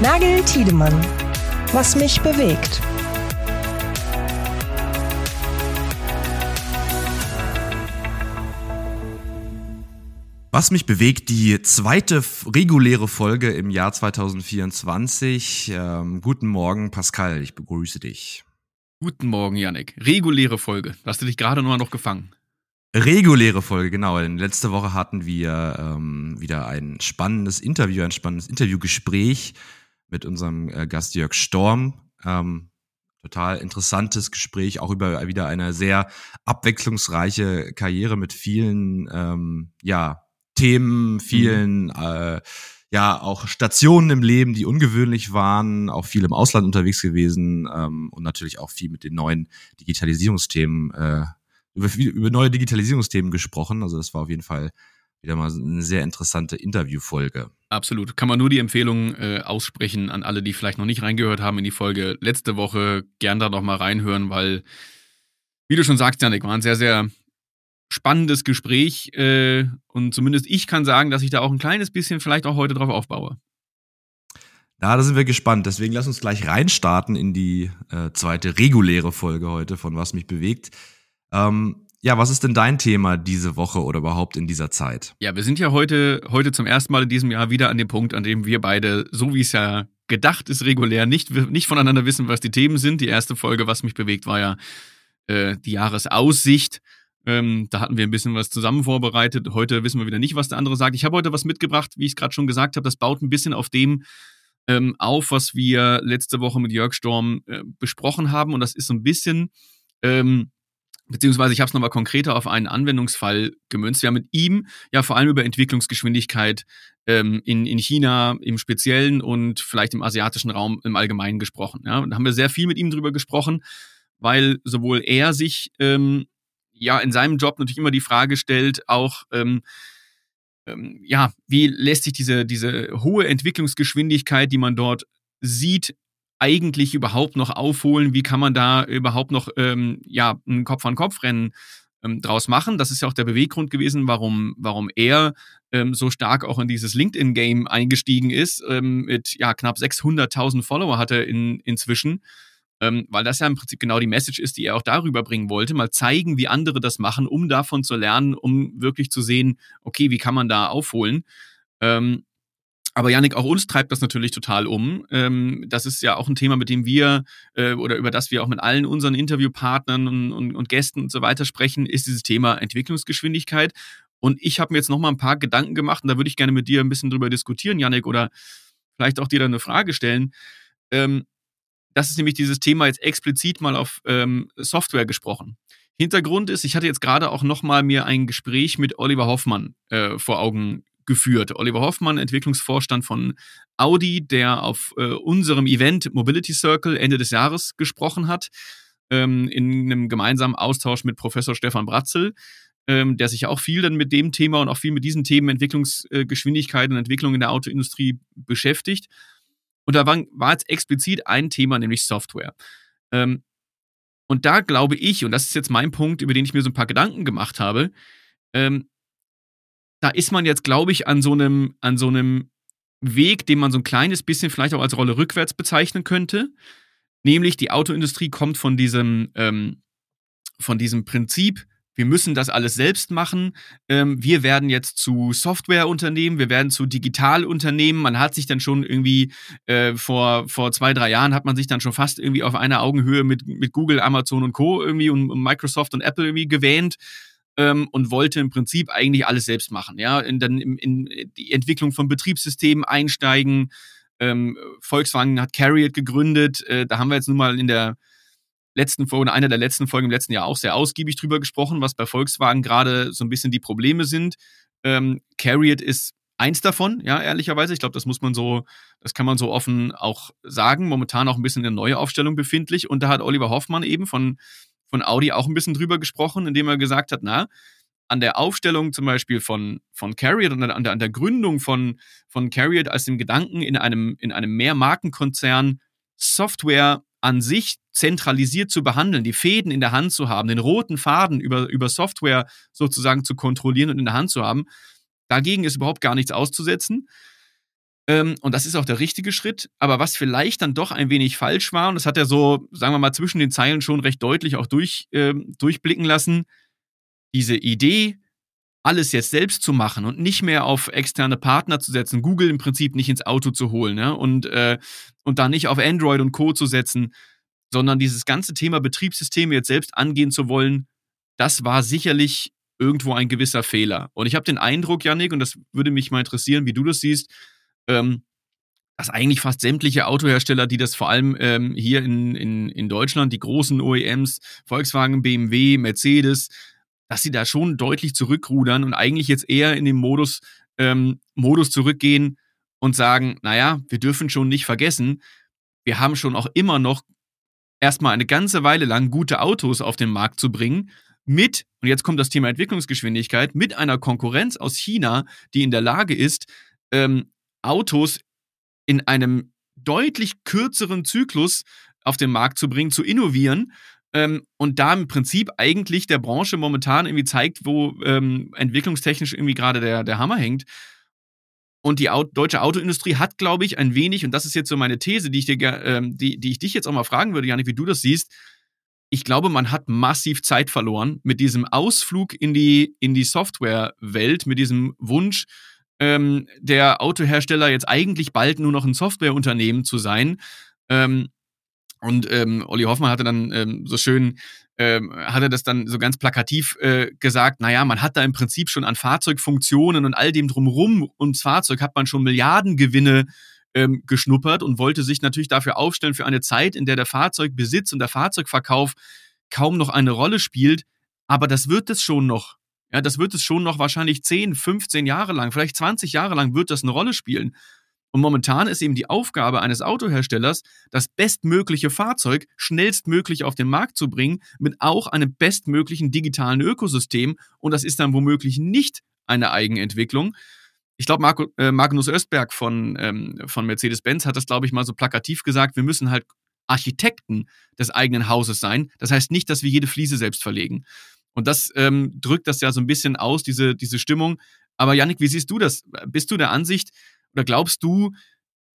Nagel Tiedemann. Was mich bewegt. Was mich bewegt, die zweite reguläre Folge im Jahr 2024. Ähm, guten Morgen, Pascal, ich begrüße dich. Guten Morgen, Yannick. Reguläre Folge. Hast du dich gerade nur noch gefangen? Reguläre Folge, genau. Denn letzte Woche hatten wir ähm, wieder ein spannendes Interview, ein spannendes Interviewgespräch mit unserem äh, Gast Jörg Storm. Ähm, total interessantes Gespräch, auch über wieder eine sehr abwechslungsreiche Karriere mit vielen ähm, ja, Themen, vielen mhm. äh, ja auch Stationen im Leben, die ungewöhnlich waren, auch viel im Ausland unterwegs gewesen ähm, und natürlich auch viel mit den neuen Digitalisierungsthemen äh, über, über neue Digitalisierungsthemen gesprochen. Also das war auf jeden Fall wieder mal eine sehr interessante Interviewfolge. Absolut. Kann man nur die Empfehlung äh, aussprechen an alle, die vielleicht noch nicht reingehört haben in die Folge letzte Woche. Gern da noch mal reinhören, weil, wie du schon sagst, Janik, war ein sehr, sehr spannendes Gespräch. Äh, und zumindest ich kann sagen, dass ich da auch ein kleines bisschen vielleicht auch heute drauf aufbaue. Ja, da sind wir gespannt. Deswegen lass uns gleich reinstarten in die äh, zweite reguläre Folge heute von Was mich bewegt. Ähm, ja, was ist denn dein Thema diese Woche oder überhaupt in dieser Zeit? Ja, wir sind ja heute, heute zum ersten Mal in diesem Jahr wieder an dem Punkt, an dem wir beide, so wie es ja gedacht ist, regulär nicht, nicht voneinander wissen, was die Themen sind. Die erste Folge, was mich bewegt, war ja äh, die Jahresaussicht. Ähm, da hatten wir ein bisschen was zusammen vorbereitet. Heute wissen wir wieder nicht, was der andere sagt. Ich habe heute was mitgebracht, wie ich es gerade schon gesagt habe. Das baut ein bisschen auf dem ähm, auf, was wir letzte Woche mit Jörg Storm äh, besprochen haben. Und das ist so ein bisschen ähm, beziehungsweise ich habe es nochmal konkreter auf einen Anwendungsfall gemünzt. Wir haben mit ihm ja vor allem über Entwicklungsgeschwindigkeit ähm, in, in China im Speziellen und vielleicht im asiatischen Raum im Allgemeinen gesprochen. Ja? Und da haben wir sehr viel mit ihm drüber gesprochen, weil sowohl er sich ähm, ja in seinem Job natürlich immer die Frage stellt, auch ähm, ähm, ja, wie lässt sich diese, diese hohe Entwicklungsgeschwindigkeit, die man dort sieht, eigentlich überhaupt noch aufholen? Wie kann man da überhaupt noch ähm, ja, ein Kopf-an-Kopf-Rennen ähm, draus machen? Das ist ja auch der Beweggrund gewesen, warum, warum er ähm, so stark auch in dieses LinkedIn-Game eingestiegen ist. Ähm, mit ja, knapp 600.000 Follower hat er in, inzwischen. Ähm, weil das ja im Prinzip genau die Message ist, die er auch darüber bringen wollte. Mal zeigen, wie andere das machen, um davon zu lernen, um wirklich zu sehen, okay, wie kann man da aufholen. Ähm, aber Janik, auch uns treibt das natürlich total um. Ähm, das ist ja auch ein Thema, mit dem wir äh, oder über das wir auch mit allen unseren Interviewpartnern und, und, und Gästen und so weiter sprechen, ist dieses Thema Entwicklungsgeschwindigkeit. Und ich habe mir jetzt noch mal ein paar Gedanken gemacht und da würde ich gerne mit dir ein bisschen drüber diskutieren, Janik, oder vielleicht auch dir da eine Frage stellen. Ähm, das ist nämlich dieses Thema jetzt explizit mal auf ähm, Software gesprochen. Hintergrund ist, ich hatte jetzt gerade auch noch mal mir ein Gespräch mit Oliver Hoffmann äh, vor Augen geführt. Oliver Hoffmann, Entwicklungsvorstand von Audi, der auf äh, unserem Event Mobility Circle Ende des Jahres gesprochen hat, ähm, in einem gemeinsamen Austausch mit Professor Stefan Bratzel, ähm, der sich auch viel dann mit dem Thema und auch viel mit diesen Themen Entwicklungsgeschwindigkeit und Entwicklung in der Autoindustrie beschäftigt. Und da war, war jetzt explizit ein Thema, nämlich Software. Ähm, und da glaube ich, und das ist jetzt mein Punkt, über den ich mir so ein paar Gedanken gemacht habe, ähm, da ist man jetzt, glaube ich, an so einem, an so einem Weg, den man so ein kleines bisschen vielleicht auch als Rolle rückwärts bezeichnen könnte. Nämlich die Autoindustrie kommt von diesem, ähm, von diesem Prinzip, wir müssen das alles selbst machen. Ähm, wir werden jetzt zu Softwareunternehmen, wir werden zu Digitalunternehmen. Man hat sich dann schon irgendwie äh, vor, vor zwei, drei Jahren hat man sich dann schon fast irgendwie auf einer Augenhöhe mit, mit Google, Amazon und Co. irgendwie und, und Microsoft und Apple irgendwie gewähnt ähm, und wollte im Prinzip eigentlich alles selbst machen. Ja, in, dann in, in die Entwicklung von Betriebssystemen einsteigen. Ähm, Volkswagen hat Carriot gegründet. Äh, da haben wir jetzt nun mal in der letzten Folge, einer der letzten Folgen im letzten Jahr auch sehr ausgiebig drüber gesprochen, was bei Volkswagen gerade so ein bisschen die Probleme sind. Ähm, Carriot ist eins davon, ja, ehrlicherweise. Ich glaube, das muss man so, das kann man so offen auch sagen. Momentan auch ein bisschen in der Neuaufstellung befindlich. Und da hat Oliver Hoffmann eben von von Audi auch ein bisschen drüber gesprochen, indem er gesagt hat, na, an der Aufstellung zum Beispiel von, von Carriot und an der, an der Gründung von, von Carriot als dem Gedanken in einem, in einem Mehrmarkenkonzern Software an sich zentralisiert zu behandeln, die Fäden in der Hand zu haben, den roten Faden über, über Software sozusagen zu kontrollieren und in der Hand zu haben, dagegen ist überhaupt gar nichts auszusetzen. Ähm, und das ist auch der richtige Schritt. Aber was vielleicht dann doch ein wenig falsch war, und das hat er so, sagen wir mal, zwischen den Zeilen schon recht deutlich auch durch, äh, durchblicken lassen, diese Idee, alles jetzt selbst zu machen und nicht mehr auf externe Partner zu setzen, Google im Prinzip nicht ins Auto zu holen ja, und, äh, und da nicht auf Android und Co. zu setzen, sondern dieses ganze Thema Betriebssysteme jetzt selbst angehen zu wollen, das war sicherlich irgendwo ein gewisser Fehler. Und ich habe den Eindruck, Yannick, und das würde mich mal interessieren, wie du das siehst, ähm, dass eigentlich fast sämtliche Autohersteller, die das vor allem ähm, hier in, in, in Deutschland, die großen OEMs, Volkswagen, BMW, Mercedes, dass sie da schon deutlich zurückrudern und eigentlich jetzt eher in den Modus, ähm, Modus zurückgehen und sagen, naja, wir dürfen schon nicht vergessen, wir haben schon auch immer noch erstmal eine ganze Weile lang gute Autos auf den Markt zu bringen, mit, und jetzt kommt das Thema Entwicklungsgeschwindigkeit, mit einer Konkurrenz aus China, die in der Lage ist, ähm, Autos in einem deutlich kürzeren Zyklus auf den Markt zu bringen, zu innovieren ähm, und da im Prinzip eigentlich der Branche momentan irgendwie zeigt, wo ähm, entwicklungstechnisch irgendwie gerade der, der Hammer hängt. Und die Auto, deutsche Autoindustrie hat, glaube ich, ein wenig, und das ist jetzt so meine These, die ich, dir, ähm, die, die ich dich jetzt auch mal fragen würde, Janik, wie du das siehst. Ich glaube, man hat massiv Zeit verloren mit diesem Ausflug in die, in die Softwarewelt, mit diesem Wunsch, ähm, der Autohersteller jetzt eigentlich bald nur noch ein Softwareunternehmen zu sein. Ähm, und ähm, Olli Hoffmann hatte dann ähm, so schön, ähm, hatte das dann so ganz plakativ äh, gesagt, naja, man hat da im Prinzip schon an Fahrzeugfunktionen und all dem drumrum ums Fahrzeug hat man schon Milliardengewinne ähm, geschnuppert und wollte sich natürlich dafür aufstellen für eine Zeit, in der der Fahrzeugbesitz und der Fahrzeugverkauf kaum noch eine Rolle spielt. Aber das wird es schon noch. Ja, das wird es schon noch wahrscheinlich 10, 15 Jahre lang, vielleicht 20 Jahre lang wird das eine Rolle spielen. Und momentan ist eben die Aufgabe eines Autoherstellers, das bestmögliche Fahrzeug schnellstmöglich auf den Markt zu bringen, mit auch einem bestmöglichen digitalen Ökosystem. Und das ist dann womöglich nicht eine Eigenentwicklung. Ich glaube, äh, Magnus Östberg von, ähm, von Mercedes-Benz hat das, glaube ich, mal so plakativ gesagt. Wir müssen halt Architekten des eigenen Hauses sein. Das heißt nicht, dass wir jede Fliese selbst verlegen. Und das ähm, drückt das ja so ein bisschen aus, diese, diese Stimmung. Aber Yannick, wie siehst du das? Bist du der Ansicht, oder glaubst du,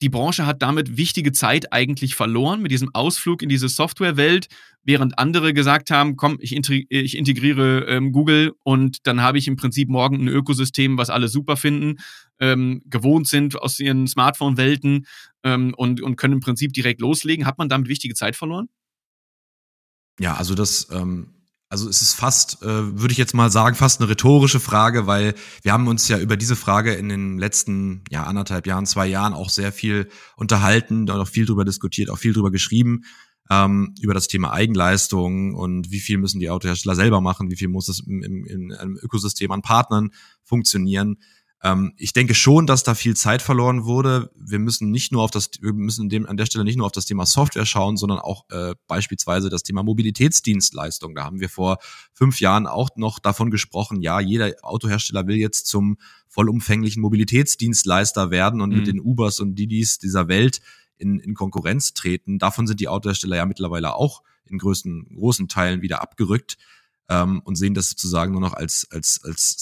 die Branche hat damit wichtige Zeit eigentlich verloren mit diesem Ausflug in diese Softwarewelt, während andere gesagt haben, komm, ich, integriere ähm, Google und dann habe ich im Prinzip morgen ein Ökosystem, was alle super finden, ähm, gewohnt sind aus ihren Smartphone-Welten ähm, und, und können im Prinzip direkt loslegen. Hat man damit wichtige Zeit verloren? Ja, also das ähm, also es ist fast, äh, würde ich jetzt mal sagen, fast eine rhetorische Frage, weil wir haben uns ja über diese Frage in den letzten ja, anderthalb Jahren, zwei Jahren auch sehr viel unterhalten und auch viel drüber diskutiert, auch viel drüber geschrieben, ähm, über das Thema Eigenleistung und wie viel müssen die Autohersteller selber machen, wie viel muss es im, im, in einem Ökosystem an Partnern funktionieren. Ähm, ich denke schon, dass da viel Zeit verloren wurde. Wir müssen nicht nur auf das, wir müssen dem, an der Stelle nicht nur auf das Thema Software schauen, sondern auch äh, beispielsweise das Thema Mobilitätsdienstleistung. Da haben wir vor fünf Jahren auch noch davon gesprochen, ja, jeder Autohersteller will jetzt zum vollumfänglichen Mobilitätsdienstleister werden und mhm. mit den Ubers und Didis dieser Welt in, in Konkurrenz treten. Davon sind die Autohersteller ja mittlerweile auch in größten, großen Teilen wieder abgerückt ähm, und sehen das sozusagen nur noch als, als, als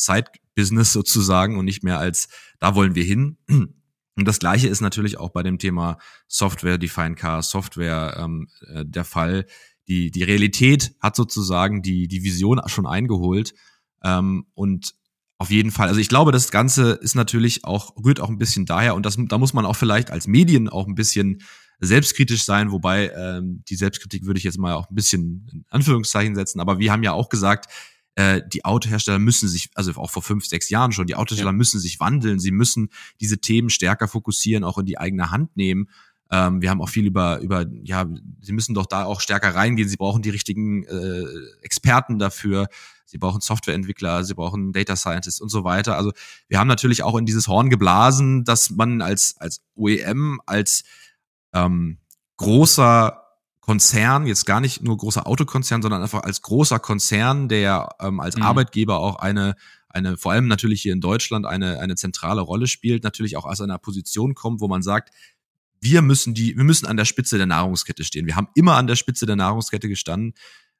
Side-Business sozusagen und nicht mehr als, da wollen wir hin. Und das Gleiche ist natürlich auch bei dem Thema Software, Defined Car, Software ähm, äh, der Fall. Die, die Realität hat sozusagen die, die Vision schon eingeholt. Ähm, und auf jeden Fall, also ich glaube, das Ganze ist natürlich auch, rührt auch ein bisschen daher und das, da muss man auch vielleicht als Medien auch ein bisschen selbstkritisch sein, wobei ähm, die Selbstkritik würde ich jetzt mal auch ein bisschen in Anführungszeichen setzen, aber wir haben ja auch gesagt, äh, die Autohersteller müssen sich, also auch vor fünf, sechs Jahren schon, die Autohersteller ja. müssen sich wandeln, sie müssen diese Themen stärker fokussieren, auch in die eigene Hand nehmen. Ähm, wir haben auch viel über, über, ja, sie müssen doch da auch stärker reingehen, sie brauchen die richtigen äh, Experten dafür, sie brauchen Softwareentwickler, sie brauchen Data Scientists und so weiter. Also wir haben natürlich auch in dieses Horn geblasen, dass man als, als OEM, als ähm, großer Konzern, jetzt gar nicht nur großer Autokonzern, sondern einfach als großer Konzern, der ähm, als mhm. Arbeitgeber auch eine, eine, vor allem natürlich hier in Deutschland, eine, eine zentrale Rolle spielt, natürlich auch aus einer Position kommt, wo man sagt, wir müssen die, wir müssen an der Spitze der Nahrungskette stehen. Wir haben immer an der Spitze der Nahrungskette gestanden.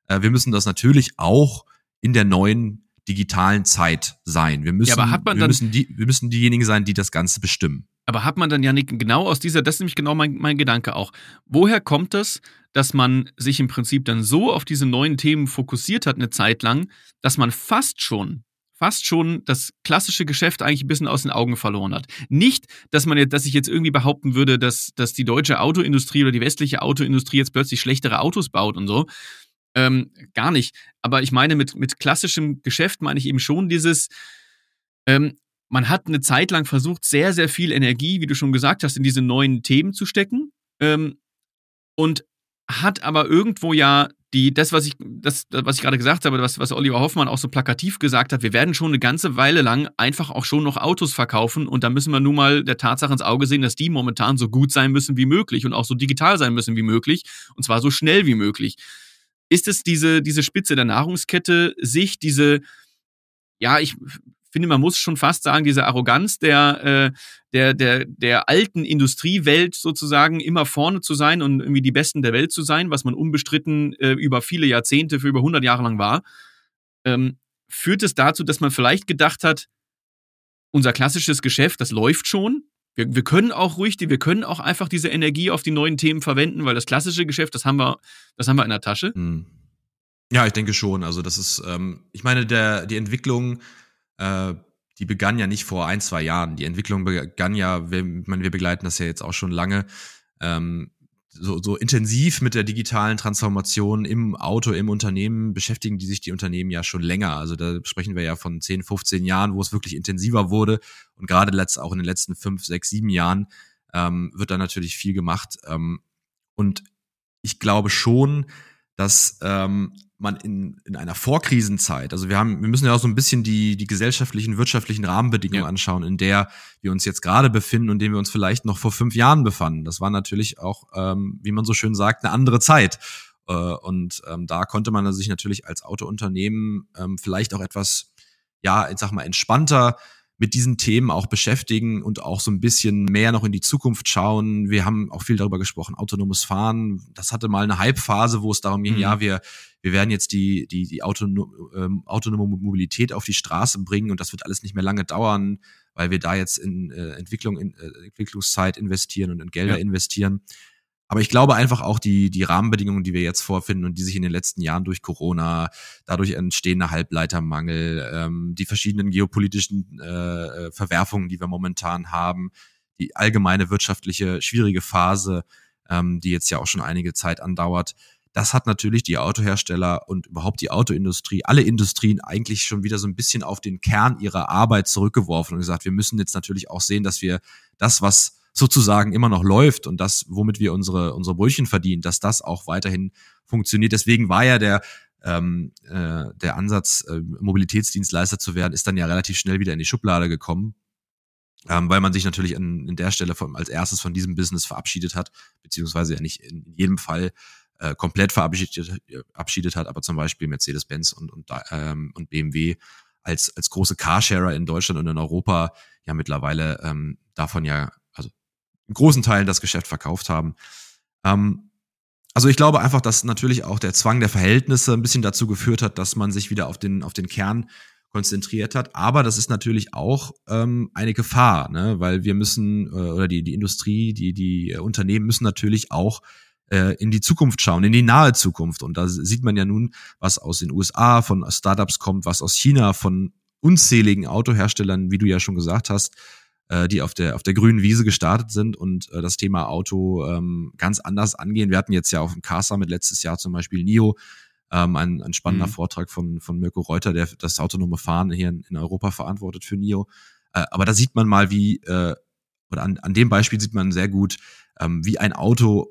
Äh, wir müssen das natürlich auch in der neuen digitalen Zeit sein. Wir müssen, ja, wir müssen die, wir müssen diejenigen sein, die das Ganze bestimmen. Aber hat man dann ja nicht genau aus dieser, das ist nämlich genau mein, mein Gedanke auch. Woher kommt das, dass man sich im Prinzip dann so auf diese neuen Themen fokussiert hat eine Zeit lang, dass man fast schon fast schon das klassische Geschäft eigentlich ein bisschen aus den Augen verloren hat. Nicht, dass man jetzt, dass ich jetzt irgendwie behaupten würde, dass, dass die deutsche Autoindustrie oder die westliche Autoindustrie jetzt plötzlich schlechtere Autos baut und so. Ähm, gar nicht. Aber ich meine, mit, mit klassischem Geschäft meine ich eben schon dieses, ähm, man hat eine Zeit lang versucht, sehr, sehr viel Energie, wie du schon gesagt hast, in diese neuen Themen zu stecken. Ähm, und hat aber irgendwo ja die, das, was ich, das, was ich gerade gesagt habe, was, was Oliver Hoffmann auch so plakativ gesagt hat, wir werden schon eine ganze Weile lang einfach auch schon noch Autos verkaufen und da müssen wir nun mal der Tatsache ins Auge sehen, dass die momentan so gut sein müssen wie möglich und auch so digital sein müssen wie möglich und zwar so schnell wie möglich. Ist es diese, diese Spitze der Nahrungskette, sich diese, ja, ich finde, man muss schon fast sagen, diese Arroganz der, äh, der, der, der alten Industriewelt sozusagen immer vorne zu sein und irgendwie die Besten der Welt zu sein, was man unbestritten äh, über viele Jahrzehnte, für über 100 Jahre lang war, ähm, führt es dazu, dass man vielleicht gedacht hat, unser klassisches Geschäft, das läuft schon. Wir, wir können auch ruhig, wir können auch einfach diese Energie auf die neuen Themen verwenden, weil das klassische Geschäft, das haben wir, das haben wir in der Tasche. Hm. Ja, ich denke schon. Also das ist, ähm, ich meine, der, die Entwicklung äh, die begann ja nicht vor ein, zwei Jahren. Die Entwicklung begann ja, wir, meine, wir begleiten das ja jetzt auch schon lange, ähm, so, so intensiv mit der digitalen Transformation im Auto, im Unternehmen beschäftigen die sich die Unternehmen ja schon länger. Also da sprechen wir ja von 10, 15 Jahren, wo es wirklich intensiver wurde. Und gerade letzt, auch in den letzten fünf, sechs, sieben Jahren ähm, wird da natürlich viel gemacht. Ähm, und ich glaube schon, dass ähm, man in, in einer Vorkrisenzeit, also wir haben, wir müssen ja auch so ein bisschen die, die gesellschaftlichen, wirtschaftlichen Rahmenbedingungen ja. anschauen, in der wir uns jetzt gerade befinden und in denen wir uns vielleicht noch vor fünf Jahren befanden. Das war natürlich auch, ähm, wie man so schön sagt, eine andere Zeit. Äh, und ähm, da konnte man sich natürlich als Autounternehmen ähm, vielleicht auch etwas, ja, ich sag mal, entspannter mit diesen Themen auch beschäftigen und auch so ein bisschen mehr noch in die Zukunft schauen. Wir haben auch viel darüber gesprochen, autonomes Fahren. Das hatte mal eine Hype-Phase, wo es darum ging, mhm. ja, wir, wir werden jetzt die, die, die autonom, ähm, autonome Mobilität auf die Straße bringen und das wird alles nicht mehr lange dauern, weil wir da jetzt in äh, Entwicklung, in äh, Entwicklungszeit investieren und in Gelder ja. investieren. Aber ich glaube einfach auch die, die Rahmenbedingungen, die wir jetzt vorfinden und die sich in den letzten Jahren durch Corona, dadurch entstehender Halbleitermangel, ähm, die verschiedenen geopolitischen äh, Verwerfungen, die wir momentan haben, die allgemeine wirtschaftliche schwierige Phase, ähm, die jetzt ja auch schon einige Zeit andauert, das hat natürlich die Autohersteller und überhaupt die Autoindustrie, alle Industrien eigentlich schon wieder so ein bisschen auf den Kern ihrer Arbeit zurückgeworfen und gesagt, wir müssen jetzt natürlich auch sehen, dass wir das, was sozusagen immer noch läuft und das, womit wir unsere, unsere Brötchen verdienen, dass das auch weiterhin funktioniert. Deswegen war ja der, ähm, äh, der Ansatz, äh, Mobilitätsdienstleister zu werden, ist dann ja relativ schnell wieder in die Schublade gekommen, ähm, weil man sich natürlich an, an der Stelle von, als erstes von diesem Business verabschiedet hat, beziehungsweise ja nicht in jedem Fall äh, komplett verabschiedet, verabschiedet hat, aber zum Beispiel Mercedes-Benz und, und, ähm, und BMW als, als große Carsharer in Deutschland und in Europa ja mittlerweile ähm, davon ja in großen Teilen das Geschäft verkauft haben. Ähm, also ich glaube einfach, dass natürlich auch der Zwang der Verhältnisse ein bisschen dazu geführt hat, dass man sich wieder auf den, auf den Kern konzentriert hat. Aber das ist natürlich auch ähm, eine Gefahr, ne? weil wir müssen, äh, oder die, die Industrie, die, die Unternehmen müssen natürlich auch äh, in die Zukunft schauen, in die nahe Zukunft. Und da sieht man ja nun, was aus den USA von Startups kommt, was aus China von unzähligen Autoherstellern, wie du ja schon gesagt hast, äh, die auf der, auf der grünen Wiese gestartet sind und äh, das Thema Auto ähm, ganz anders angehen. Wir hatten jetzt ja auf dem Car Summit letztes Jahr zum Beispiel NIO, ähm, ein, ein spannender mhm. Vortrag von, von Mirko Reuter, der das autonome Fahren hier in, in Europa verantwortet für NIO. Äh, aber da sieht man mal, wie, äh, oder an, an dem Beispiel sieht man sehr gut, ähm, wie ein Auto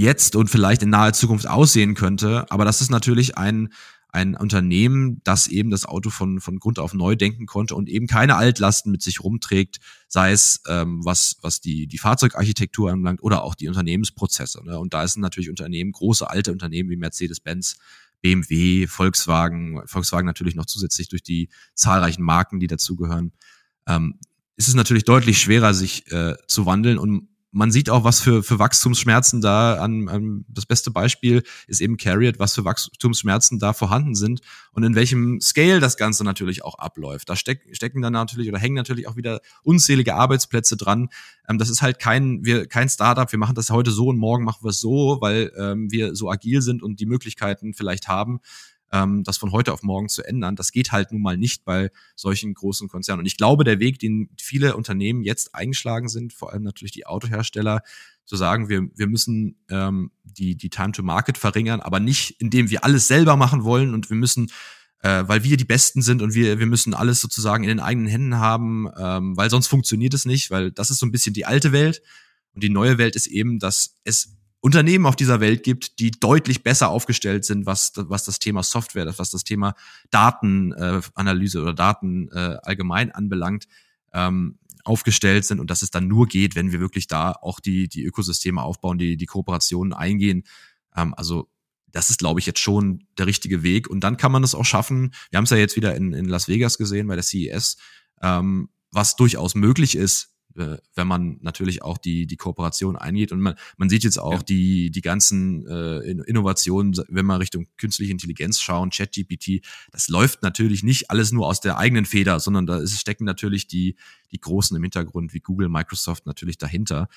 jetzt und vielleicht in naher Zukunft aussehen könnte. Aber das ist natürlich ein, ein Unternehmen, das eben das Auto von, von Grund auf neu denken konnte und eben keine Altlasten mit sich rumträgt, sei es ähm, was, was die, die Fahrzeugarchitektur anbelangt oder auch die Unternehmensprozesse. Ne? Und da sind natürlich Unternehmen, große alte Unternehmen wie Mercedes-Benz, BMW, Volkswagen, Volkswagen natürlich noch zusätzlich durch die zahlreichen Marken, die dazugehören, ähm, ist es natürlich deutlich schwerer, sich äh, zu wandeln und man sieht auch, was für, für Wachstumsschmerzen da an, an das beste Beispiel ist eben Carriot, was für Wachstumsschmerzen da vorhanden sind und in welchem Scale das Ganze natürlich auch abläuft. Da steck, stecken dann natürlich oder hängen natürlich auch wieder unzählige Arbeitsplätze dran. Ähm, das ist halt kein, wir, kein Startup, wir machen das heute so und morgen machen wir es so, weil ähm, wir so agil sind und die Möglichkeiten vielleicht haben, ähm, das von heute auf morgen zu ändern. Das geht halt nun mal nicht bei solchen großen Konzernen. Und ich glaube, der Weg, den viele Unternehmen jetzt eingeschlagen sind, vor allem natürlich die Autohersteller, zu sagen, wir, wir müssen ähm, die, die Time to Market verringern, aber nicht, indem wir alles selber machen wollen und wir müssen äh, weil wir die Besten sind und wir, wir müssen alles sozusagen in den eigenen Händen haben, ähm, weil sonst funktioniert es nicht, weil das ist so ein bisschen die alte Welt. Und die neue Welt ist eben, dass es Unternehmen auf dieser Welt gibt, die deutlich besser aufgestellt sind, was, was das Thema Software, was das Thema Datenanalyse äh, oder Daten äh, allgemein anbelangt, ähm, aufgestellt sind und dass es dann nur geht, wenn wir wirklich da auch die, die Ökosysteme aufbauen, die, die Kooperationen eingehen. Ähm, also das ist, glaube ich, jetzt schon der richtige Weg. Und dann kann man es auch schaffen. Wir haben es ja jetzt wieder in, in Las Vegas gesehen bei der CES, ähm, was durchaus möglich ist, äh, wenn man natürlich auch die, die Kooperation eingeht. Und man, man sieht jetzt auch ja. die, die ganzen äh, Innovationen, wenn wir Richtung künstliche Intelligenz schauen, ChatGPT, das läuft natürlich nicht alles nur aus der eigenen Feder, sondern da ist, stecken natürlich die, die Großen im Hintergrund, wie Google, Microsoft natürlich dahinter.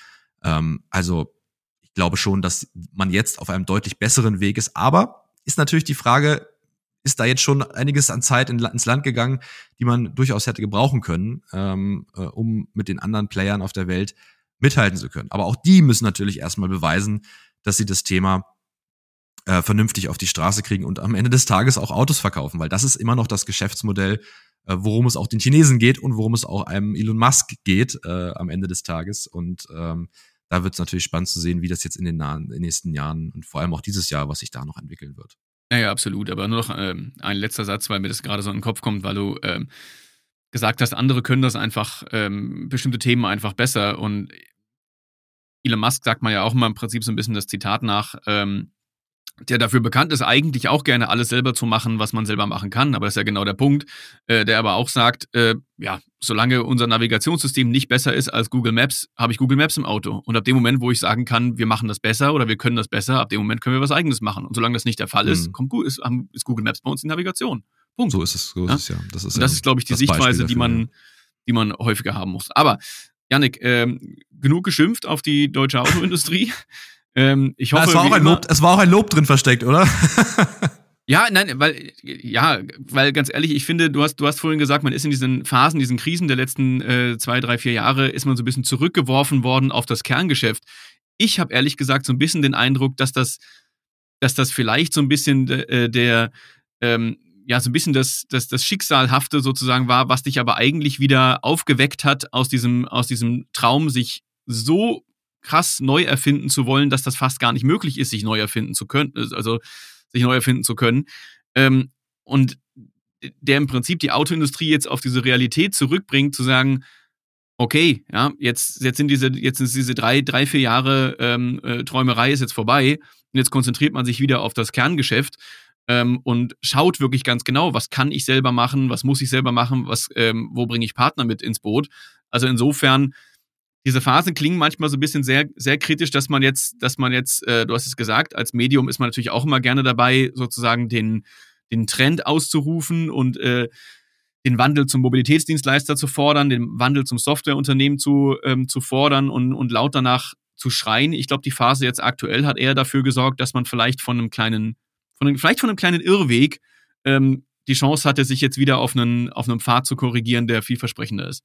Ähm, also ich glaube schon, dass man jetzt auf einem deutlich besseren Weg ist. Aber ist natürlich die Frage, ist da jetzt schon einiges an Zeit in, ins Land gegangen, die man durchaus hätte gebrauchen können, ähm, äh, um mit den anderen Playern auf der Welt mithalten zu können. Aber auch die müssen natürlich erstmal beweisen, dass sie das Thema äh, vernünftig auf die Straße kriegen und am Ende des Tages auch Autos verkaufen, weil das ist immer noch das Geschäftsmodell, äh, worum es auch den Chinesen geht und worum es auch einem Elon Musk geht äh, am Ende des Tages. Und ähm, da wird es natürlich spannend zu sehen, wie das jetzt in den, nahen, in den nächsten Jahren und vor allem auch dieses Jahr, was sich da noch entwickeln wird. Ja, ja, absolut. Aber nur noch ähm, ein letzter Satz, weil mir das gerade so in den Kopf kommt, weil du ähm, gesagt hast, andere können das einfach, ähm, bestimmte Themen einfach besser. Und Elon Musk sagt man ja auch immer im Prinzip so ein bisschen das Zitat nach, ähm, der dafür bekannt ist, eigentlich auch gerne alles selber zu machen, was man selber machen kann. Aber das ist ja genau der Punkt, äh, der aber auch sagt, äh, ja, solange unser Navigationssystem nicht besser ist als Google Maps, habe ich Google Maps im Auto. Und ab dem Moment, wo ich sagen kann, wir machen das besser oder wir können das besser, ab dem Moment können wir was Eigenes machen. Und solange das nicht der Fall ist, mhm. kommt, ist, ist, Google Maps bei uns die Navigation. Punkt. So ist es, so ist ja? es ja. Das ist, das ist, glaube ich, die Sichtweise, die man, die man häufiger haben muss. Aber Janik, ähm, genug geschimpft auf die deutsche Autoindustrie. Ähm, ich hoffe, ja, es, war auch ein Lob, es war auch ein Lob drin versteckt, oder? Ja, nein, weil, ja, weil ganz ehrlich, ich finde, du hast, du hast vorhin gesagt, man ist in diesen Phasen, diesen Krisen der letzten äh, zwei, drei, vier Jahre, ist man so ein bisschen zurückgeworfen worden auf das Kerngeschäft. Ich habe ehrlich gesagt so ein bisschen den Eindruck, dass das, dass das vielleicht so ein bisschen äh, der, ähm, ja, so ein bisschen das, das, das Schicksalhafte sozusagen war, was dich aber eigentlich wieder aufgeweckt hat aus diesem, aus diesem Traum, sich so krass neu erfinden zu wollen, dass das fast gar nicht möglich ist, sich neu erfinden zu können, also sich neu erfinden zu können. Ähm, und der im Prinzip die Autoindustrie jetzt auf diese Realität zurückbringt, zu sagen, okay, ja, jetzt, jetzt sind diese, jetzt sind diese drei, drei, vier Jahre ähm, äh, Träumerei ist jetzt vorbei und jetzt konzentriert man sich wieder auf das Kerngeschäft ähm, und schaut wirklich ganz genau, was kann ich selber machen, was muss ich selber machen, was, ähm, wo bringe ich Partner mit ins Boot. Also insofern diese Phasen klingen manchmal so ein bisschen sehr, sehr kritisch, dass man jetzt, dass man jetzt, äh, du hast es gesagt, als Medium ist man natürlich auch immer gerne dabei, sozusagen den, den Trend auszurufen und äh, den Wandel zum Mobilitätsdienstleister zu fordern, den Wandel zum Softwareunternehmen zu, ähm, zu fordern und, und laut danach zu schreien. Ich glaube, die Phase jetzt aktuell hat eher dafür gesorgt, dass man vielleicht von einem kleinen, von einem, vielleicht von einem kleinen Irrweg ähm, die Chance hatte, sich jetzt wieder auf einen, auf einem Pfad zu korrigieren, der vielversprechender ist.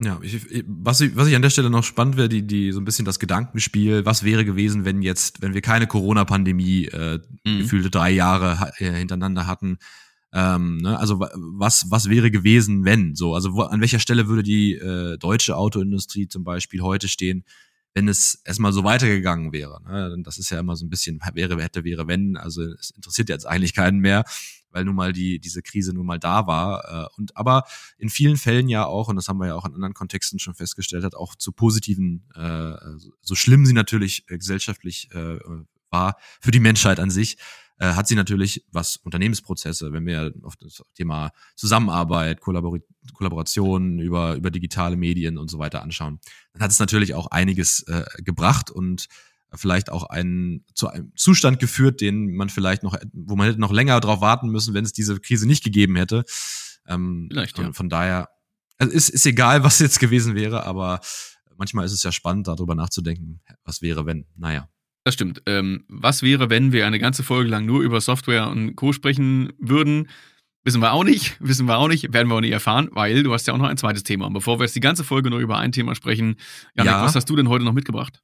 Ja, ich, was, ich, was ich an der Stelle noch spannend wäre, die, die so ein bisschen das Gedankenspiel, was wäre gewesen, wenn jetzt, wenn wir keine Corona-Pandemie äh, mhm. gefühlte drei Jahre äh, hintereinander hatten. Ähm, ne? Also was, was wäre gewesen, wenn? So, also wo, an welcher Stelle würde die äh, deutsche Autoindustrie zum Beispiel heute stehen, wenn es erstmal so weitergegangen wäre? Ne? Das ist ja immer so ein bisschen wäre, hätte, wäre, wenn. Also es interessiert jetzt eigentlich keinen mehr weil nun mal die, diese Krise nun mal da war. Äh, und aber in vielen Fällen ja auch, und das haben wir ja auch in anderen Kontexten schon festgestellt hat, auch zu positiven, äh, so schlimm sie natürlich äh, gesellschaftlich äh, war für die Menschheit an sich, äh, hat sie natürlich, was Unternehmensprozesse, wenn wir auf das Thema Zusammenarbeit, Kollabor Kollaboration über, über digitale Medien und so weiter anschauen, dann hat es natürlich auch einiges äh, gebracht und vielleicht auch einen zu einem Zustand geführt, den man vielleicht noch, wo man hätte noch länger darauf warten müssen, wenn es diese Krise nicht gegeben hätte. Ähm, vielleicht, ja. Von daher, also ist, ist egal, was jetzt gewesen wäre, aber manchmal ist es ja spannend, darüber nachzudenken, was wäre, wenn. Naja. Das stimmt. Ähm, was wäre, wenn wir eine ganze Folge lang nur über Software und Co. sprechen würden? Wissen wir auch nicht, wissen wir auch nicht, werden wir auch nicht erfahren, weil du hast ja auch noch ein zweites Thema. Und bevor wir jetzt die ganze Folge nur über ein Thema sprechen, Janik, ja. was hast du denn heute noch mitgebracht?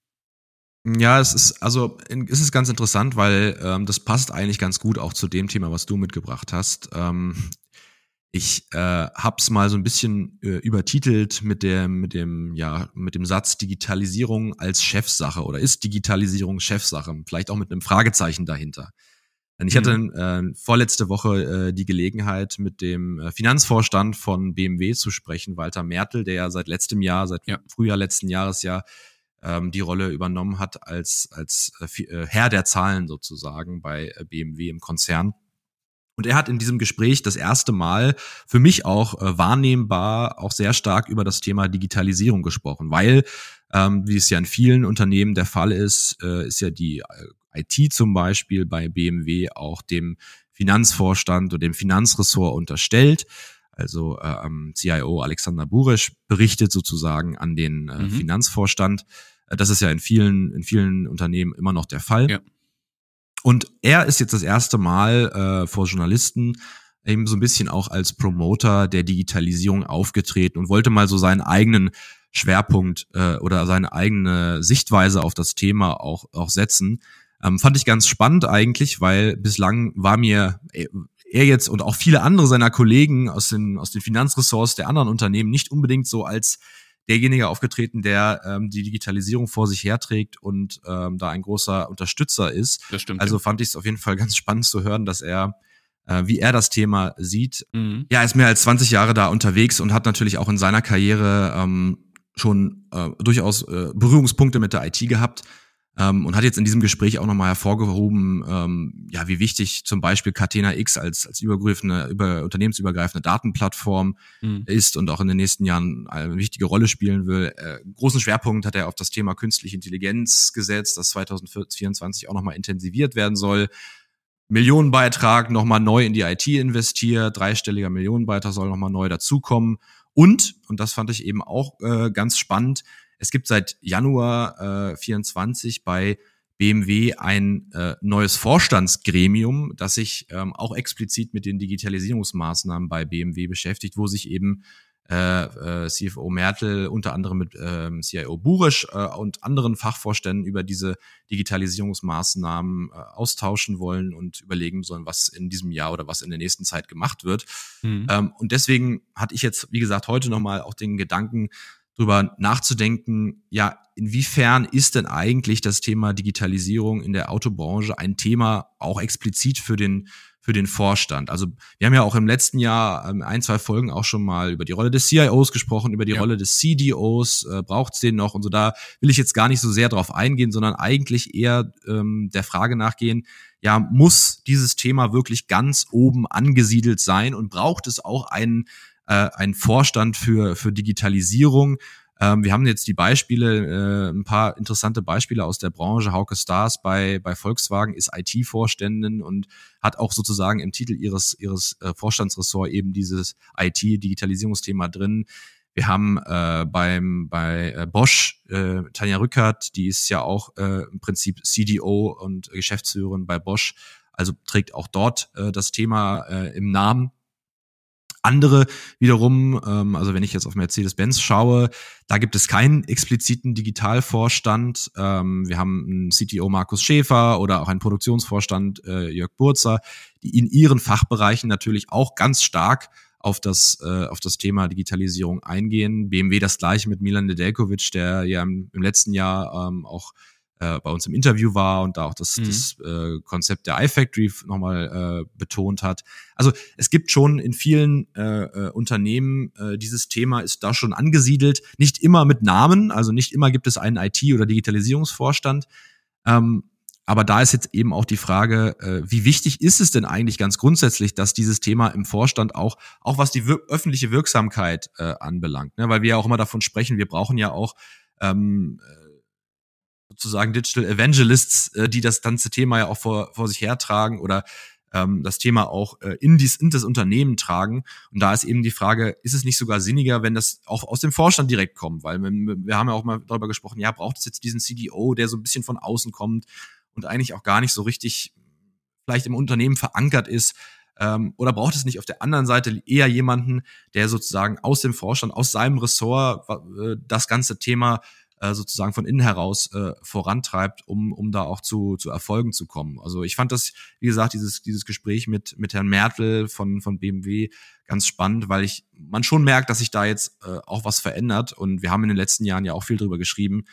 Ja, es ist also es ist ganz interessant, weil ähm, das passt eigentlich ganz gut auch zu dem Thema, was du mitgebracht hast. Ähm, ich äh, hab's mal so ein bisschen äh, übertitelt mit dem mit dem ja mit dem Satz Digitalisierung als Chefsache oder ist Digitalisierung Chefsache? Vielleicht auch mit einem Fragezeichen dahinter. Denn ich hatte mhm. äh, vorletzte Woche äh, die Gelegenheit, mit dem äh, Finanzvorstand von BMW zu sprechen, Walter Mertel, der ja seit letztem Jahr, seit ja. Frühjahr letzten Jahres ja ähm, die Rolle übernommen hat als, als äh, äh Herr der Zahlen sozusagen bei äh, BMW im Konzern. Und er hat in diesem Gespräch das erste Mal für mich auch äh, wahrnehmbar auch sehr stark über das Thema Digitalisierung gesprochen, weil, ähm, wie es ja in vielen Unternehmen der Fall ist, äh, ist ja die äh, IT zum Beispiel bei BMW auch dem Finanzvorstand oder dem Finanzressort unterstellt also äh, CIO Alexander Buresch berichtet sozusagen an den äh, mhm. Finanzvorstand. Das ist ja in vielen, in vielen Unternehmen immer noch der Fall. Ja. Und er ist jetzt das erste Mal äh, vor Journalisten eben so ein bisschen auch als Promoter der Digitalisierung aufgetreten und wollte mal so seinen eigenen Schwerpunkt äh, oder seine eigene Sichtweise auf das Thema auch, auch setzen. Ähm, fand ich ganz spannend eigentlich, weil bislang war mir, äh, er jetzt und auch viele andere seiner Kollegen aus den, aus den Finanzressorts der anderen Unternehmen nicht unbedingt so als derjenige aufgetreten, der ähm, die Digitalisierung vor sich herträgt und ähm, da ein großer Unterstützer ist. Das stimmt. Also fand ich es auf jeden Fall ganz spannend zu hören, dass er äh, wie er das Thema sieht. Mhm. Ja, ist mehr als 20 Jahre da unterwegs und hat natürlich auch in seiner Karriere ähm, schon äh, durchaus äh, Berührungspunkte mit der IT gehabt. Ähm, und hat jetzt in diesem Gespräch auch nochmal hervorgehoben, ähm, ja, wie wichtig zum Beispiel Catena X als, als übergreifende, über, unternehmensübergreifende Datenplattform mhm. ist und auch in den nächsten Jahren eine wichtige Rolle spielen will. Äh, großen Schwerpunkt hat er auf das Thema künstliche Intelligenz gesetzt, das 2024 auch nochmal intensiviert werden soll. Millionenbeitrag nochmal neu in die IT investiert, dreistelliger Millionenbeitrag soll nochmal neu dazukommen. Und, und das fand ich eben auch äh, ganz spannend, es gibt seit Januar äh, 24 bei BMW ein äh, neues Vorstandsgremium, das sich ähm, auch explizit mit den Digitalisierungsmaßnahmen bei BMW beschäftigt, wo sich eben äh, äh, CFO Mertel unter anderem mit äh, CIO Burisch äh, und anderen Fachvorständen über diese Digitalisierungsmaßnahmen äh, austauschen wollen und überlegen sollen, was in diesem Jahr oder was in der nächsten Zeit gemacht wird. Mhm. Ähm, und deswegen hatte ich jetzt, wie gesagt, heute nochmal auch den Gedanken, drüber nachzudenken, ja, inwiefern ist denn eigentlich das Thema Digitalisierung in der Autobranche ein Thema auch explizit für den für den Vorstand. Also wir haben ja auch im letzten Jahr ähm, ein, zwei Folgen auch schon mal über die Rolle des CIOs gesprochen, über die ja. Rolle des CDOs, äh, braucht es den noch und so. Da will ich jetzt gar nicht so sehr drauf eingehen, sondern eigentlich eher ähm, der Frage nachgehen, ja, muss dieses Thema wirklich ganz oben angesiedelt sein und braucht es auch einen äh, ein Vorstand für, für Digitalisierung. Ähm, wir haben jetzt die Beispiele, äh, ein paar interessante Beispiele aus der Branche. Hauke Stars bei, bei Volkswagen ist IT-Vorständin und hat auch sozusagen im Titel ihres, ihres äh, Vorstandsressort eben dieses IT-Digitalisierungsthema drin. Wir haben äh, beim bei äh, Bosch äh, Tanja Rückert, die ist ja auch äh, im Prinzip CDO und Geschäftsführerin bei Bosch, also trägt auch dort äh, das Thema äh, im Namen. Andere wiederum, ähm, also wenn ich jetzt auf Mercedes-Benz schaue, da gibt es keinen expliziten Digitalvorstand. Ähm, wir haben einen CTO Markus Schäfer oder auch einen Produktionsvorstand äh, Jörg Burzer, die in ihren Fachbereichen natürlich auch ganz stark auf das, äh, auf das Thema Digitalisierung eingehen. BMW das gleiche mit Milan Nedeljkovic, der ja im, im letzten Jahr ähm, auch äh, bei uns im Interview war und da auch das, mhm. das äh, Konzept der iFactory nochmal äh, betont hat. Also es gibt schon in vielen äh, äh, Unternehmen äh, dieses Thema ist da schon angesiedelt, nicht immer mit Namen, also nicht immer gibt es einen IT- oder Digitalisierungsvorstand. Ähm, aber da ist jetzt eben auch die Frage, äh, wie wichtig ist es denn eigentlich ganz grundsätzlich, dass dieses Thema im Vorstand auch, auch was die wir öffentliche Wirksamkeit äh, anbelangt, ne? weil wir ja auch immer davon sprechen, wir brauchen ja auch ähm, sozusagen Digital Evangelists, äh, die das ganze Thema ja auch vor, vor sich hertragen oder ähm, das Thema auch äh, in, dies, in das Unternehmen tragen. Und da ist eben die Frage, ist es nicht sogar sinniger, wenn das auch aus dem Vorstand direkt kommt? Weil wir, wir haben ja auch mal darüber gesprochen, ja, braucht es jetzt diesen CDO, der so ein bisschen von außen kommt und eigentlich auch gar nicht so richtig vielleicht im Unternehmen verankert ist? Ähm, oder braucht es nicht auf der anderen Seite eher jemanden, der sozusagen aus dem Vorstand, aus seinem Ressort äh, das ganze Thema äh, sozusagen von innen heraus äh, vorantreibt, um, um da auch zu, zu Erfolgen zu kommen. Also ich fand das, wie gesagt, dieses, dieses Gespräch mit, mit Herrn Mertel von, von BMW ganz spannend, weil ich man schon merkt, dass sich da jetzt äh, auch was verändert. Und wir haben in den letzten Jahren ja auch viel drüber geschrieben,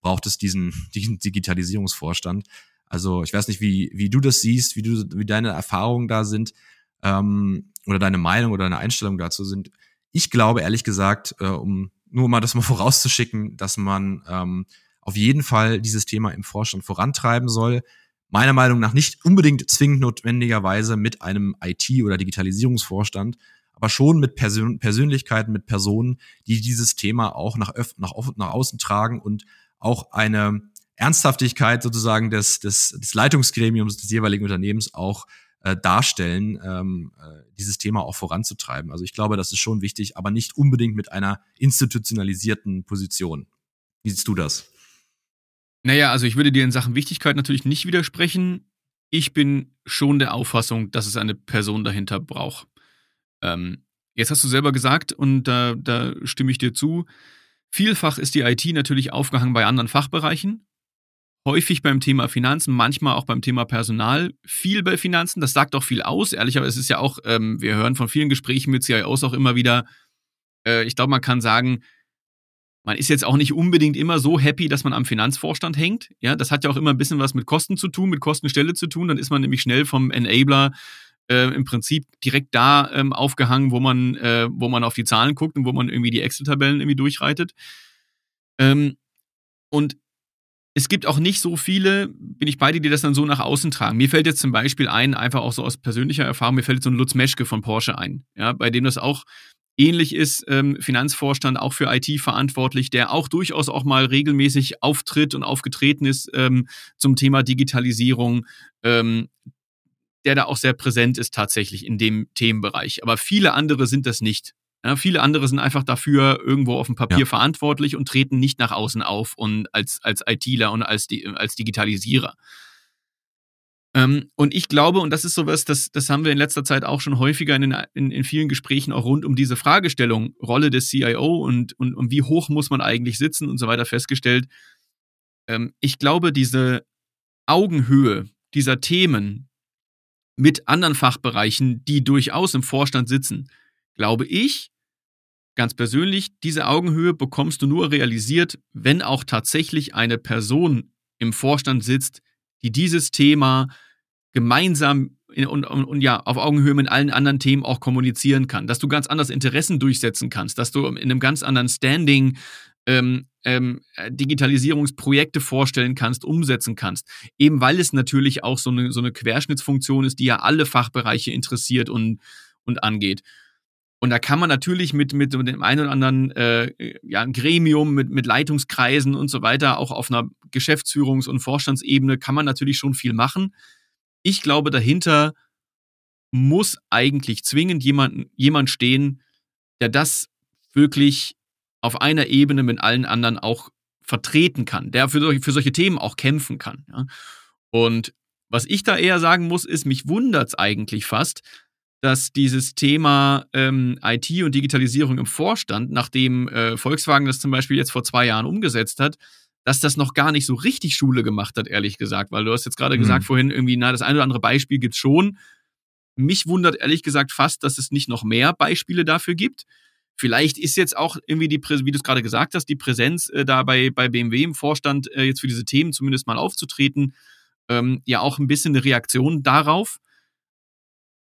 braucht es diesen, diesen Digitalisierungsvorstand. Also ich weiß nicht, wie, wie du das siehst, wie du, wie deine Erfahrungen da sind ähm, oder deine Meinung oder deine Einstellung dazu sind. Ich glaube ehrlich gesagt, äh, um nur mal das mal vorauszuschicken, dass man ähm, auf jeden Fall dieses Thema im Vorstand vorantreiben soll. Meiner Meinung nach nicht unbedingt zwingend notwendigerweise mit einem IT- oder Digitalisierungsvorstand, aber schon mit Persön Persönlichkeiten, mit Personen, die dieses Thema auch nach, nach, nach außen tragen und auch eine Ernsthaftigkeit sozusagen des, des, des Leitungsgremiums des jeweiligen Unternehmens auch äh, darstellen, ähm, äh, dieses Thema auch voranzutreiben. Also ich glaube, das ist schon wichtig, aber nicht unbedingt mit einer institutionalisierten Position. Wie siehst du das? Naja, also ich würde dir in Sachen Wichtigkeit natürlich nicht widersprechen. Ich bin schon der Auffassung, dass es eine Person dahinter braucht. Ähm, jetzt hast du selber gesagt, und da, da stimme ich dir zu, vielfach ist die IT natürlich aufgehangen bei anderen Fachbereichen häufig beim Thema Finanzen, manchmal auch beim Thema Personal, viel bei Finanzen. Das sagt auch viel aus, ehrlich, aber es ist ja auch, ähm, wir hören von vielen Gesprächen mit CIOs auch immer wieder, äh, ich glaube, man kann sagen, man ist jetzt auch nicht unbedingt immer so happy, dass man am Finanzvorstand hängt. Ja, das hat ja auch immer ein bisschen was mit Kosten zu tun, mit Kostenstelle zu tun. Dann ist man nämlich schnell vom Enabler äh, im Prinzip direkt da ähm, aufgehangen, wo man, äh, wo man auf die Zahlen guckt und wo man irgendwie die Excel-Tabellen irgendwie durchreitet. Ähm, und es gibt auch nicht so viele, bin ich bei dir, die das dann so nach außen tragen. Mir fällt jetzt zum Beispiel ein, einfach auch so aus persönlicher Erfahrung, mir fällt jetzt so ein Lutz Meschke von Porsche ein, ja, bei dem das auch ähnlich ist, ähm, Finanzvorstand, auch für IT verantwortlich, der auch durchaus auch mal regelmäßig auftritt und aufgetreten ist ähm, zum Thema Digitalisierung, ähm, der da auch sehr präsent ist tatsächlich in dem Themenbereich. Aber viele andere sind das nicht. Ja, viele andere sind einfach dafür irgendwo auf dem Papier ja. verantwortlich und treten nicht nach außen auf und als, als ITler und als, als Digitalisierer. Ähm, und ich glaube, und das ist sowas, das, das haben wir in letzter Zeit auch schon häufiger in, den, in, in vielen Gesprächen auch rund um diese Fragestellung, Rolle des CIO und, und, und wie hoch muss man eigentlich sitzen und so weiter festgestellt. Ähm, ich glaube, diese Augenhöhe dieser Themen mit anderen Fachbereichen, die durchaus im Vorstand sitzen, glaube ich, Ganz persönlich, diese Augenhöhe bekommst du nur realisiert, wenn auch tatsächlich eine Person im Vorstand sitzt, die dieses Thema gemeinsam in, und, und, und, ja, auf Augenhöhe mit allen anderen Themen auch kommunizieren kann, dass du ganz anders Interessen durchsetzen kannst, dass du in einem ganz anderen Standing ähm, ähm, Digitalisierungsprojekte vorstellen kannst, umsetzen kannst. Eben weil es natürlich auch so eine, so eine Querschnittsfunktion ist, die ja alle Fachbereiche interessiert und, und angeht. Und da kann man natürlich mit, mit, mit dem einen oder anderen äh, ja, Gremium, mit, mit Leitungskreisen und so weiter, auch auf einer Geschäftsführungs- und Vorstandsebene, kann man natürlich schon viel machen. Ich glaube, dahinter muss eigentlich zwingend jemand, jemand stehen, der das wirklich auf einer Ebene mit allen anderen auch vertreten kann, der für solche, für solche Themen auch kämpfen kann. Ja. Und was ich da eher sagen muss, ist, mich wundert es eigentlich fast, dass dieses Thema ähm, IT und Digitalisierung im Vorstand, nachdem äh, Volkswagen das zum Beispiel jetzt vor zwei Jahren umgesetzt hat, dass das noch gar nicht so richtig Schule gemacht hat, ehrlich gesagt. Weil du hast jetzt gerade mhm. gesagt vorhin irgendwie, na, das eine oder andere Beispiel gibt's schon. Mich wundert ehrlich gesagt fast, dass es nicht noch mehr Beispiele dafür gibt. Vielleicht ist jetzt auch irgendwie die, wie du es gerade gesagt hast, die Präsenz äh, da bei, bei BMW im Vorstand äh, jetzt für diese Themen zumindest mal aufzutreten, ähm, ja auch ein bisschen eine Reaktion darauf.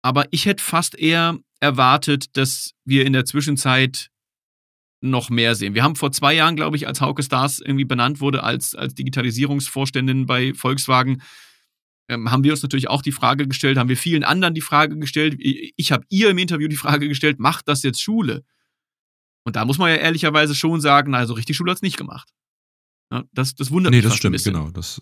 Aber ich hätte fast eher erwartet, dass wir in der Zwischenzeit noch mehr sehen. Wir haben vor zwei Jahren, glaube ich, als Hauke Stars irgendwie benannt wurde als, als Digitalisierungsvorständin bei Volkswagen, ähm, haben wir uns natürlich auch die Frage gestellt, haben wir vielen anderen die Frage gestellt. Ich, ich habe ihr im Interview die Frage gestellt, macht das jetzt Schule? Und da muss man ja ehrlicherweise schon sagen, also richtig Schule hat's nicht gemacht. Ja, das, das wundert nee, mich das fast stimmt, genau. Das,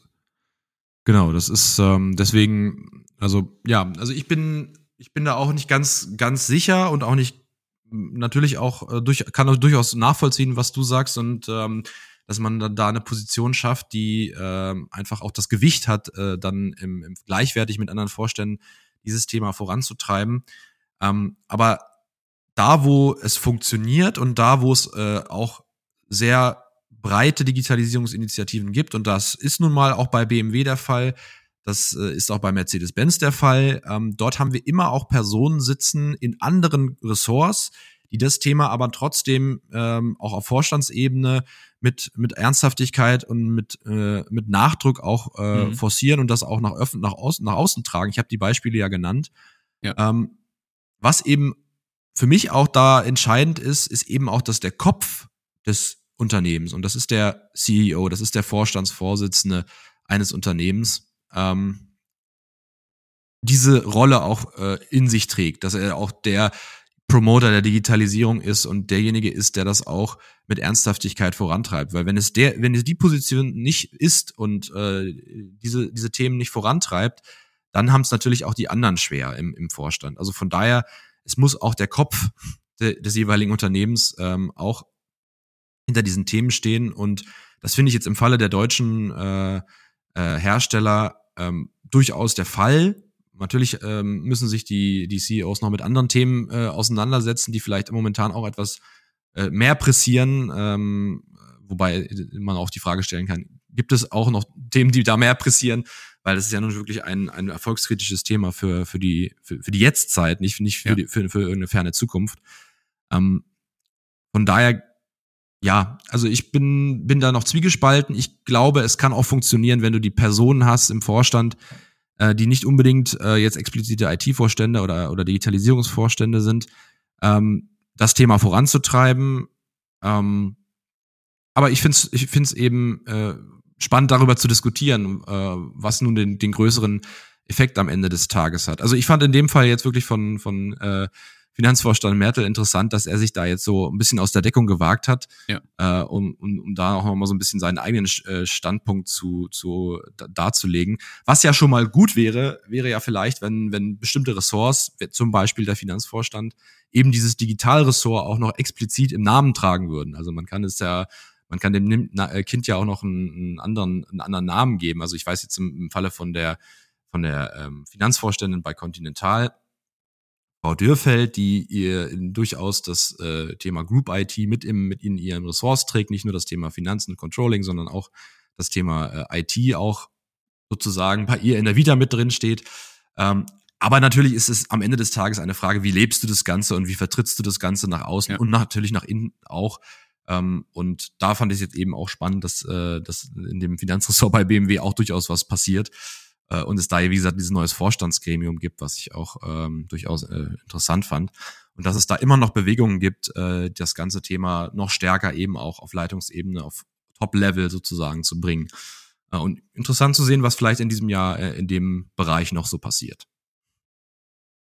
genau, das ist ähm, deswegen, also ja, also ich bin, ich bin da auch nicht ganz, ganz sicher und auch nicht natürlich auch äh, durch, kann auch durchaus nachvollziehen, was du sagst und ähm, dass man dann da eine Position schafft, die äh, einfach auch das Gewicht hat, äh, dann im, im gleichwertig mit anderen Vorständen dieses Thema voranzutreiben. Ähm, aber da, wo es funktioniert und da, wo es äh, auch sehr breite Digitalisierungsinitiativen gibt, und das ist nun mal auch bei BMW der Fall, das äh, ist auch bei Mercedes-Benz der Fall. Ähm, dort haben wir immer auch Personen sitzen in anderen Ressorts, die das Thema aber trotzdem ähm, auch auf Vorstandsebene mit, mit Ernsthaftigkeit und mit, äh, mit Nachdruck auch äh, Mhm. forcieren und das auch nach, öffn nach, außen, nach außen tragen. Ich habe die Beispiele ja genannt. Ja. Ähm, was eben für mich auch da entscheidend ist, ist eben auch, dass der Kopf des Unternehmens, und das ist der CEO, das ist der Vorstandsvorsitzende eines Unternehmens, ähm, diese Rolle auch äh, in sich trägt, dass er auch der Promoter der Digitalisierung ist und derjenige ist, der das auch mit Ernsthaftigkeit vorantreibt. Weil wenn es der, wenn es die Position nicht ist und äh, diese, diese Themen nicht vorantreibt, dann haben es natürlich auch die anderen schwer im, im Vorstand. Also von daher, es muss auch der Kopf de, des jeweiligen Unternehmens ähm, auch hinter diesen Themen stehen. Und das finde ich jetzt im Falle der deutschen äh, äh, Hersteller ähm, durchaus der Fall. Natürlich ähm, müssen sich die, die CEOs noch mit anderen Themen äh, auseinandersetzen, die vielleicht momentan auch etwas äh, mehr pressieren, ähm, wobei man auch die Frage stellen kann, gibt es auch noch Themen, die da mehr pressieren, weil das ist ja nun wirklich ein, ein erfolgskritisches Thema für, für, die, für, für die Jetztzeit, nicht, nicht für, Ja. die, für, für irgendeine ferne Zukunft. Ähm, von daher, ja, also ich bin, bin da noch zwiegespalten. Ich glaube, es kann auch funktionieren, wenn du die Personen hast im Vorstand, äh, die nicht unbedingt äh, jetzt explizite IT-Vorstände oder, oder Digitalisierungsvorstände sind, ähm, das Thema voranzutreiben. Ähm, aber ich finde es ich find's eben äh, spannend, darüber zu diskutieren, äh, was nun den, den größeren Effekt am Ende des Tages hat. Also ich fand in dem Fall jetzt wirklich von, von äh, Finanzvorstand Mertel interessant, dass er sich da jetzt so ein bisschen aus der Deckung gewagt hat, Ja. äh, um, um, um da auch nochmal so ein bisschen seinen eigenen äh, Standpunkt zu, zu da, darzulegen. Was ja schon mal gut wäre, wäre ja vielleicht, wenn, wenn bestimmte Ressorts, zum Beispiel der Finanzvorstand, eben dieses Digitalressort auch noch explizit im Namen tragen würden. Also man kann es ja man kann dem äh, Kind ja auch noch einen, anderen einen anderen Namen geben. Also ich weiß jetzt im, im Falle von der von der ähm, Finanzvorständin bei Continental Frau Dürfeld, die ihr durchaus das äh, Thema Group IT mit im mit in ihren Ressorts trägt, nicht nur das Thema Finanzen und Controlling, sondern auch das Thema äh, IT auch sozusagen bei ihr in der Vita mit drin steht. Ähm, aber natürlich ist es am Ende des Tages eine Frage, wie lebst du das Ganze und wie vertrittst du das Ganze nach außen Ja. und natürlich nach innen auch. Ähm, und da fand ich es jetzt eben auch spannend, dass, äh, dass in dem Finanzressort bei BMW auch durchaus was passiert. Äh, und es da, wie gesagt, dieses neues Vorstandsgremium gibt, was ich auch ähm, durchaus äh, interessant fand. Und dass es da immer noch Bewegungen gibt, äh, das ganze Thema noch stärker eben auch auf Leitungsebene, auf Top-Level sozusagen zu bringen. Äh, und interessant zu sehen, was vielleicht in diesem Jahr äh, in dem Bereich noch so passiert.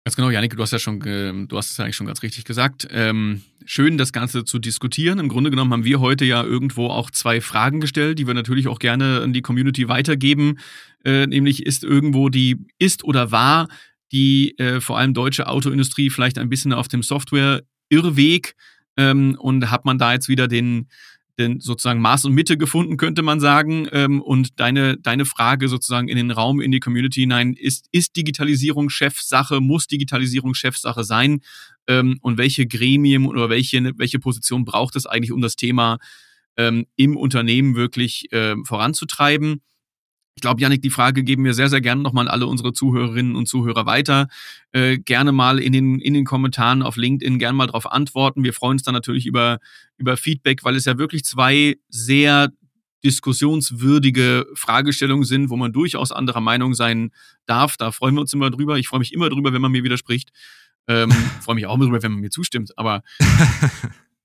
Ganz genau, Janik, du hast ja schon, du hast es ja eigentlich schon ganz richtig gesagt. Ähm, schön, das Ganze zu diskutieren. Im Grunde genommen haben wir heute ja irgendwo auch zwei Fragen gestellt, die wir natürlich auch gerne an die Community weitergeben. Äh, nämlich ist irgendwo die, ist oder war die äh, vor allem deutsche Autoindustrie vielleicht ein bisschen auf dem Software-Irrweg ähm, und hat man da jetzt wieder den, den sozusagen Maß und Mitte gefunden, könnte man sagen. Ähm, und deine, deine Frage sozusagen in den Raum, in die Community hinein, ist, ist Digitalisierung Chefsache, muss Digitalisierung Chefsache sein? Ähm, und welche Gremien oder welche, welche Position braucht es eigentlich, um das Thema ähm, im Unternehmen wirklich ähm, voranzutreiben? Ich glaube, Janik, die Frage geben wir sehr, sehr gerne nochmal an alle unsere Zuhörerinnen und Zuhörer weiter. Äh, gerne mal in den, in den Kommentaren auf LinkedIn gerne mal darauf antworten. Wir freuen uns dann natürlich über, über Feedback, weil es ja wirklich zwei sehr diskussionswürdige Fragestellungen sind, wo man durchaus anderer Meinung sein darf. Da freuen wir uns immer drüber. Ich freue mich immer drüber, wenn man mir widerspricht. Ähm, freue mich auch immer drüber, wenn man mir zustimmt. Aber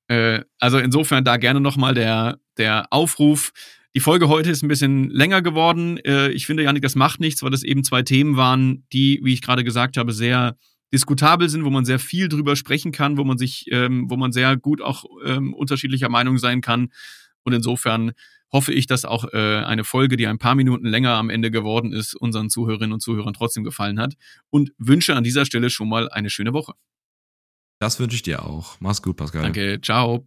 äh, also insofern da gerne nochmal der, der Aufruf. Die Folge heute ist ein bisschen länger geworden. Äh, ich finde, Janik, das macht nichts, weil das eben zwei Themen waren, die, wie ich gerade gesagt habe, sehr diskutabel sind, wo man sehr viel drüber sprechen kann, wo man sich, ähm, wo man sehr gut auch ähm, unterschiedlicher Meinung sein kann. Und insofern hoffe ich, dass auch äh, eine Folge, die ein paar Minuten länger am Ende geworden ist, unseren Zuhörerinnen und Zuhörern trotzdem gefallen hat. Und wünsche an dieser Stelle schon mal eine schöne Woche. Das wünsche ich dir auch. Mach's gut, Pascal. Danke, ciao.